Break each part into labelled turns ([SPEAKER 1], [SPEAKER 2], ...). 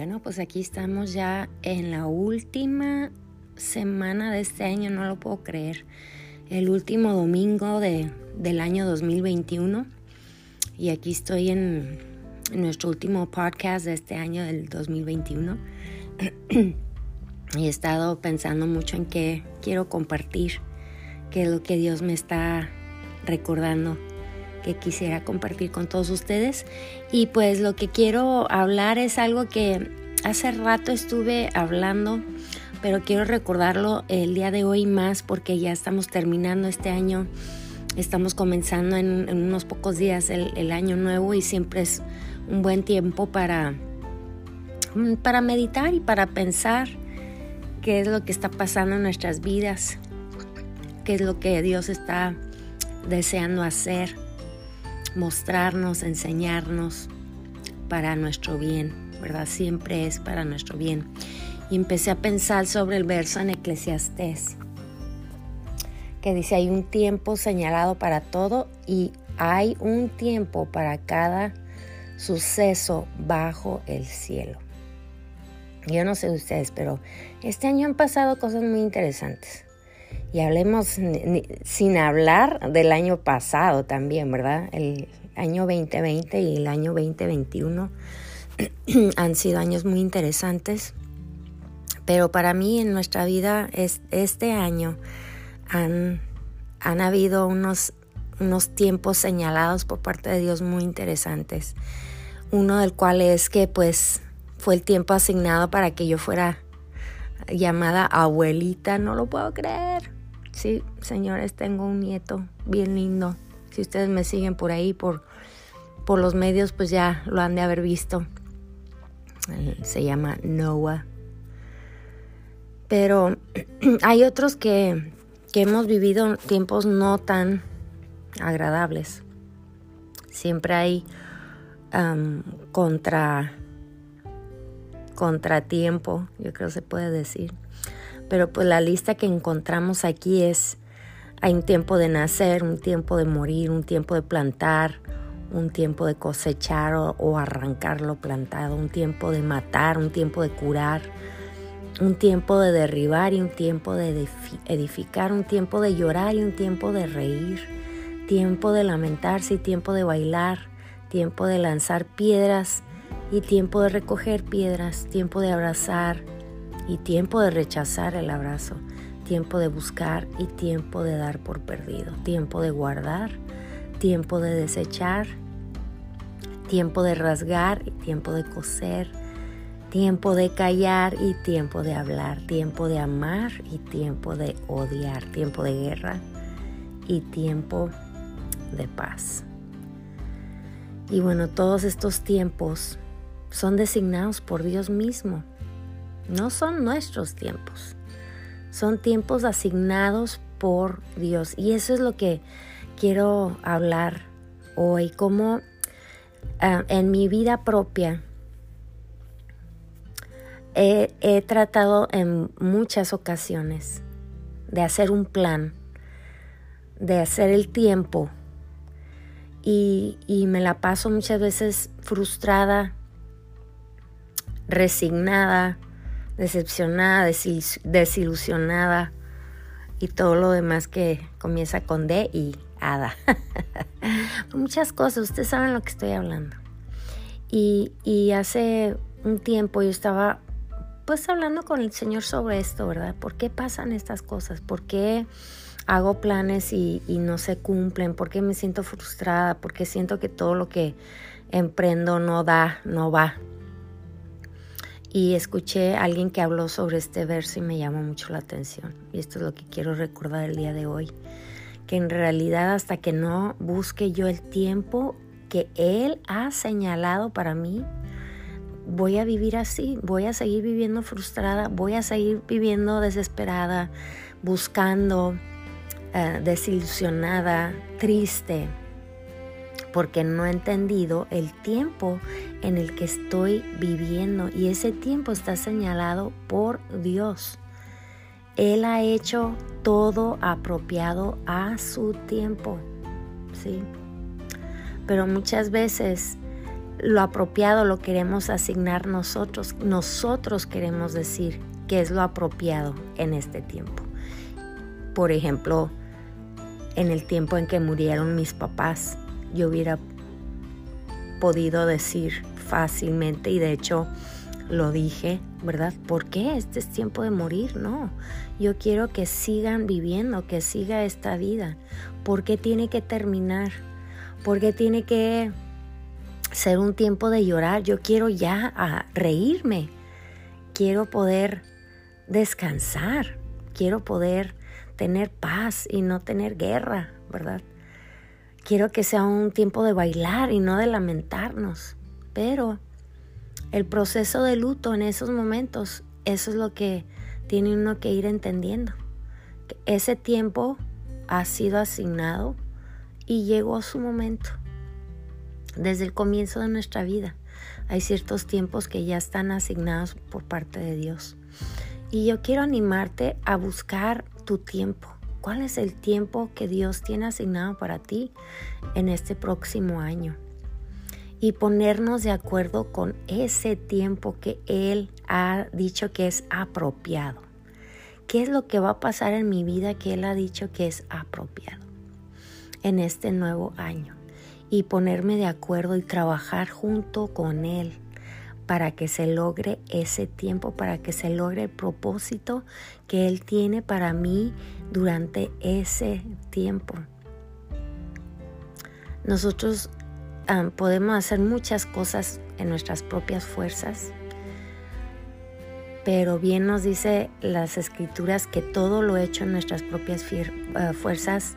[SPEAKER 1] Bueno, pues aquí estamos ya en la última semana de este año, no lo puedo creer. El último domingo de, del año 2021. Y aquí estoy en, nuestro último podcast de este año del 2021. y he estado pensando mucho en qué quiero compartir, qué es lo que Dios me está recordando que quisiera compartir con todos ustedes. Y pues lo que quiero hablar es algo que hace rato estuve hablando, pero quiero recordarlo el día de hoy más porque ya estamos terminando este año. Estamos comenzando en, unos pocos días el, año nuevo y siempre es un buen tiempo para, para meditar y para pensar qué es lo que está pasando en nuestras vidas, qué es lo que Dios está deseando hacer mostrarnos, enseñarnos para nuestro bien, ¿verdad? Siempre es para nuestro bien. Y empecé a pensar sobre el verso en Eclesiastés, que dice, hay un tiempo señalado para todo y hay un tiempo para cada suceso bajo el cielo. Yo no sé de ustedes, pero este año han pasado cosas muy interesantes. Y hablemos sin hablar del año pasado también, ¿verdad? El año 2020 y el año 2021 han sido años muy interesantes. Pero para mí en nuestra vida es, este año han, han habido unos, unos tiempos señalados por parte de Dios muy interesantes. Uno del cual es que pues fue el tiempo asignado para que yo fuera llamada abuelita, no lo puedo creer. Sí, señores, tengo un nieto bien lindo. Si ustedes me siguen por ahí, por, por los medios, pues ya lo han de haber visto. Se llama Noah. Pero hay otros que, que hemos vivido tiempos no tan agradables. Siempre hay contra contratiempo, yo creo se puede decir. Pero pues la lista que encontramos aquí es, hay un tiempo de nacer, un tiempo de morir, un tiempo de plantar, un tiempo de cosechar o, arrancar lo plantado, un tiempo de matar, un tiempo de curar, un tiempo de derribar y un tiempo de edificar, un tiempo de llorar y un tiempo de reír, tiempo de lamentarse y tiempo de bailar, tiempo de lanzar piedras y tiempo de recoger piedras, tiempo de abrazar y tiempo de rechazar el abrazo, tiempo de buscar y tiempo de dar por perdido, tiempo de guardar, tiempo de desechar, tiempo de rasgar y tiempo de coser, tiempo de callar y tiempo de hablar, tiempo de amar y tiempo de odiar, tiempo de guerra y tiempo de paz. Y bueno, todos estos tiempos son designados por Dios mismo. No son nuestros tiempos. Son tiempos asignados por Dios. Y eso es lo que quiero hablar hoy. Como ah, en mi vida propia he, tratado en muchas ocasiones de hacer un plan, de hacer el tiempo. Y me la paso muchas veces frustrada resignada, decepcionada, desilusionada y todo lo demás que comienza con D y Ada. Muchas cosas, ustedes saben lo que estoy hablando. Y, hace un tiempo yo estaba pues hablando con el Señor sobre esto, ¿verdad? ¿Por qué pasan estas cosas? ¿Por qué hago planes y, y, no se cumplen? ¿Por qué me siento frustrada? ¿Por qué siento que todo lo que emprendo no da, no va? Y escuché a alguien que habló sobre este verso y me llamó mucho la atención. Y esto es lo que quiero recordar el día de hoy. Que en realidad hasta que no busque yo el tiempo que Él ha señalado para mí, voy a vivir así, voy a seguir viviendo frustrada, voy a seguir viviendo desesperada, buscando, eh, desilusionada, triste porque no he entendido el tiempo en el que estoy viviendo y ese tiempo está señalado por Dios. Él ha hecho todo apropiado a su tiempo, ¿sí? Pero muchas veces lo apropiado lo queremos asignar nosotros. Nosotros queremos decir qué es lo apropiado en este tiempo. Por ejemplo, en el tiempo en que murieron mis papás, yo hubiera podido decir fácilmente y de hecho lo dije, ¿verdad? ¿Por qué? Este es tiempo de morir, no. Yo quiero que sigan viviendo, que siga esta vida. ¿Por qué tiene que terminar? ¿Por qué tiene que ser un tiempo de llorar? Yo quiero ya reírme. Quiero poder descansar. Quiero poder tener paz y no tener guerra, ¿verdad? Quiero que sea un tiempo de bailar y no de lamentarnos. Pero el proceso de luto en esos momentos, eso es lo que tiene uno que ir entendiendo. Ese tiempo ha sido asignado y llegó su momento. Desde el comienzo de nuestra vida hay ciertos tiempos que ya están asignados por parte de Dios. Y yo quiero animarte a buscar tu tiempo. ¿Cuál es el tiempo que Dios tiene asignado para ti en este próximo año? Y ponernos de acuerdo con ese tiempo que Él ha dicho que es apropiado. ¿Qué es lo que va a pasar en mi vida que Él ha dicho que es apropiado en este nuevo año? Y ponerme de acuerdo y trabajar junto con Él para que se logre ese tiempo, para que se logre el propósito que Él tiene para mí durante ese tiempo. Nosotros podemos hacer muchas cosas en nuestras propias fuerzas, pero bien nos dice las escrituras que todo lo hecho en nuestras propias eh, fuerzas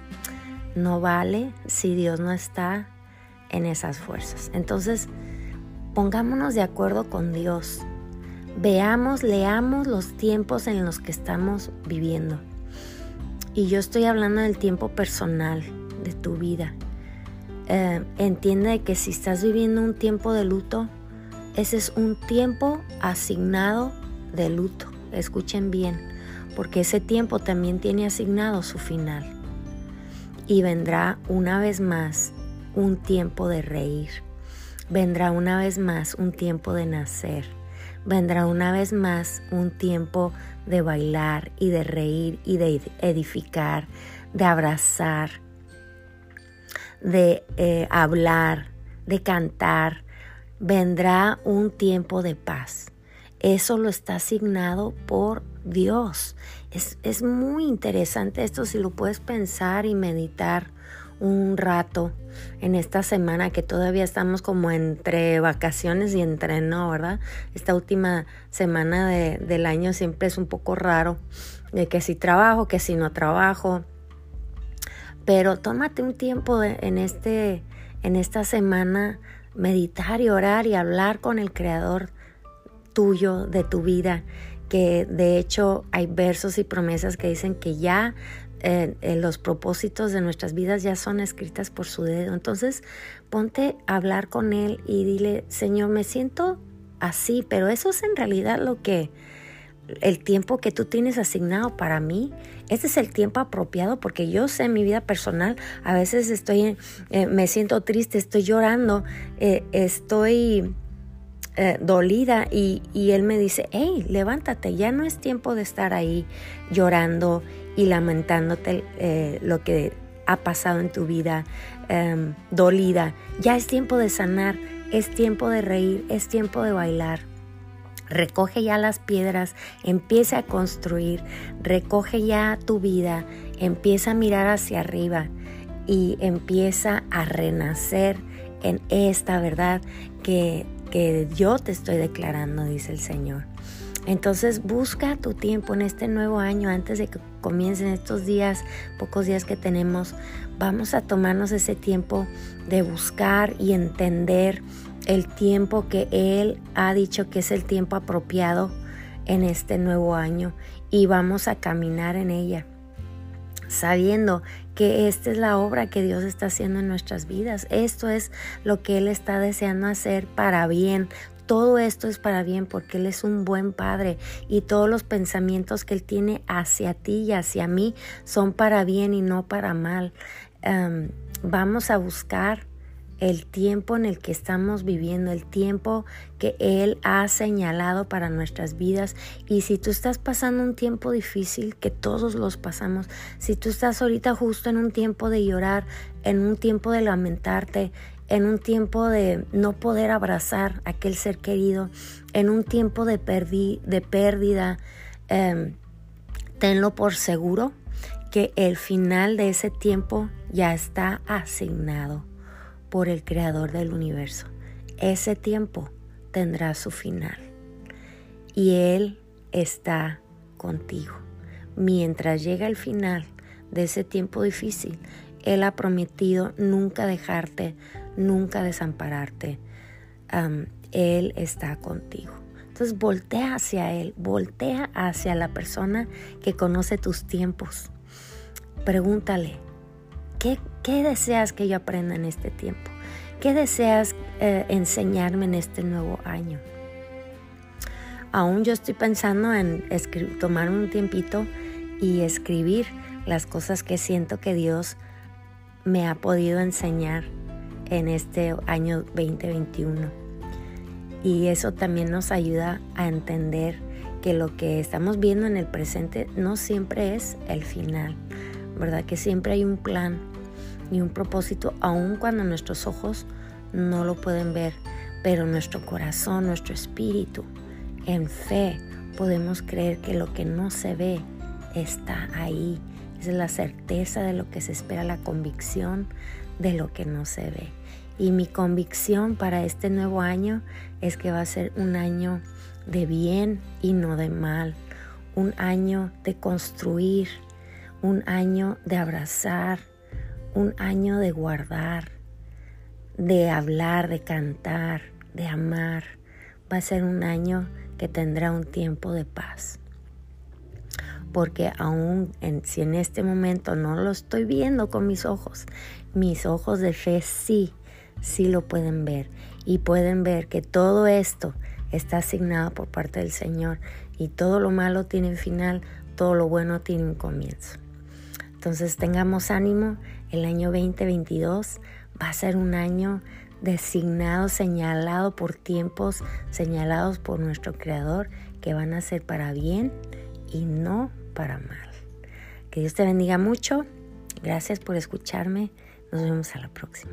[SPEAKER 1] no vale si Dios no está en esas fuerzas. Entonces, Pongámonos de acuerdo con Dios. Veamos, leamos los tiempos en los que estamos viviendo. Y yo estoy hablando del tiempo personal de tu vida. Eh, entiende que si estás viviendo un tiempo de luto, ese es un tiempo asignado de luto. Escuchen bien, porque ese tiempo también tiene asignado su final. Y vendrá una vez más un tiempo de reír vendrá una vez más un tiempo de nacer, vendrá una vez más un tiempo de bailar y de reír y de edificar, de abrazar, de eh, hablar, de cantar. Vendrá un tiempo de paz. Eso lo está asignado por Dios. Es, es muy interesante esto si lo puedes pensar y meditar un rato en esta semana que todavía estamos como entre vacaciones y entre no, ¿verdad? Esta última semana de, del año siempre es un poco raro, de que si trabajo, que si no trabajo. Pero tómate un tiempo en, este, en esta semana, meditar y orar y hablar con el Creador tuyo, de tu vida, que de hecho hay versos y promesas que dicen que ya los propósitos de nuestras vidas ya son escritas por su dedo. Entonces, ponte a hablar con Él y dile, Señor, me siento así, pero eso es en realidad lo que, el tiempo que tú tienes asignado para mí, ese es el tiempo apropiado porque yo sé en mi vida personal, a veces estoy, eh, me siento triste, estoy llorando, eh, estoy eh, dolida y, y, él me dice, hey, levántate, ya no es tiempo de estar ahí llorando y lamentándote eh, lo que ha pasado en tu vida, em, dolida. Ya es tiempo de sanar, es tiempo de reír, es tiempo de bailar. Recoge ya las piedras, empieza a construir, recoge ya tu vida, empieza a mirar hacia arriba y empieza a renacer en esta verdad que, que yo te estoy declarando, dice el Señor. Entonces busca tu tiempo en este nuevo año antes de que comiencen estos días, pocos días que tenemos. Vamos a tomarnos ese tiempo de buscar y entender el tiempo que Él ha dicho que es el tiempo apropiado en este nuevo año y vamos a caminar en ella sabiendo que esta es la obra que Dios está haciendo en nuestras vidas. Esto es lo que Él está deseando hacer para bien, todo esto es para bien porque Él es un buen Padre y todos los pensamientos que Él tiene hacia ti y hacia mí son para bien y no para mal. Vamos a buscar el tiempo en el que estamos viviendo, el tiempo que Él ha señalado para nuestras vidas. Y si tú estás pasando un tiempo difícil, que todos los pasamos, si tú estás ahorita justo en un tiempo de llorar, en un tiempo de lamentarte, en un tiempo de no poder abrazar a aquel ser querido, en un tiempo de, de pérdida, em, tenlo por seguro que el final de ese tiempo ya está asignado por el creador del universo. Ese tiempo tendrá su final y Él está contigo. Mientras llega el final de ese tiempo difícil, Él ha prometido nunca dejarte, nunca desampararte. él está contigo. Entonces voltea hacia Él, voltea hacia la persona que conoce tus tiempos. Pregúntale, ¿Qué, deseas que yo aprenda en este tiempo? ¿Qué deseas eh, enseñarme en este nuevo año? Aún yo estoy pensando en tomar un tiempito y escribir las cosas que siento que Dios me ha podido enseñar en este año 2021. Y eso también nos ayuda a entender que lo que estamos viendo en el presente no siempre es el final, ¿verdad? Que siempre hay un plan y un propósito, aun cuando nuestros ojos no lo pueden ver, pero nuestro corazón, nuestro espíritu, en fe, podemos creer que lo que no se ve está ahí. Es la certeza de lo que se espera, la convicción de lo que no se ve. Y mi convicción para este nuevo año es que va a ser un año de bien y no de mal, un año de construir, un año de abrazar, un año de guardar, de hablar, de cantar, de amar. Va a ser un año que tendrá un tiempo de paz. Porque aún en, si en este momento no lo estoy viendo con mis ojos, mis ojos de fe sí, sí lo pueden ver. Y pueden ver que todo esto está asignado por parte del Señor. Y todo lo malo tiene un final, todo lo bueno tiene un comienzo. Entonces tengamos ánimo, el año 2022 va a ser un año designado, señalado por tiempos, señalados por nuestro Creador, que van a ser para bien y no para mal. Que Dios te bendiga mucho. Gracias por escucharme. Nos vemos a la próxima.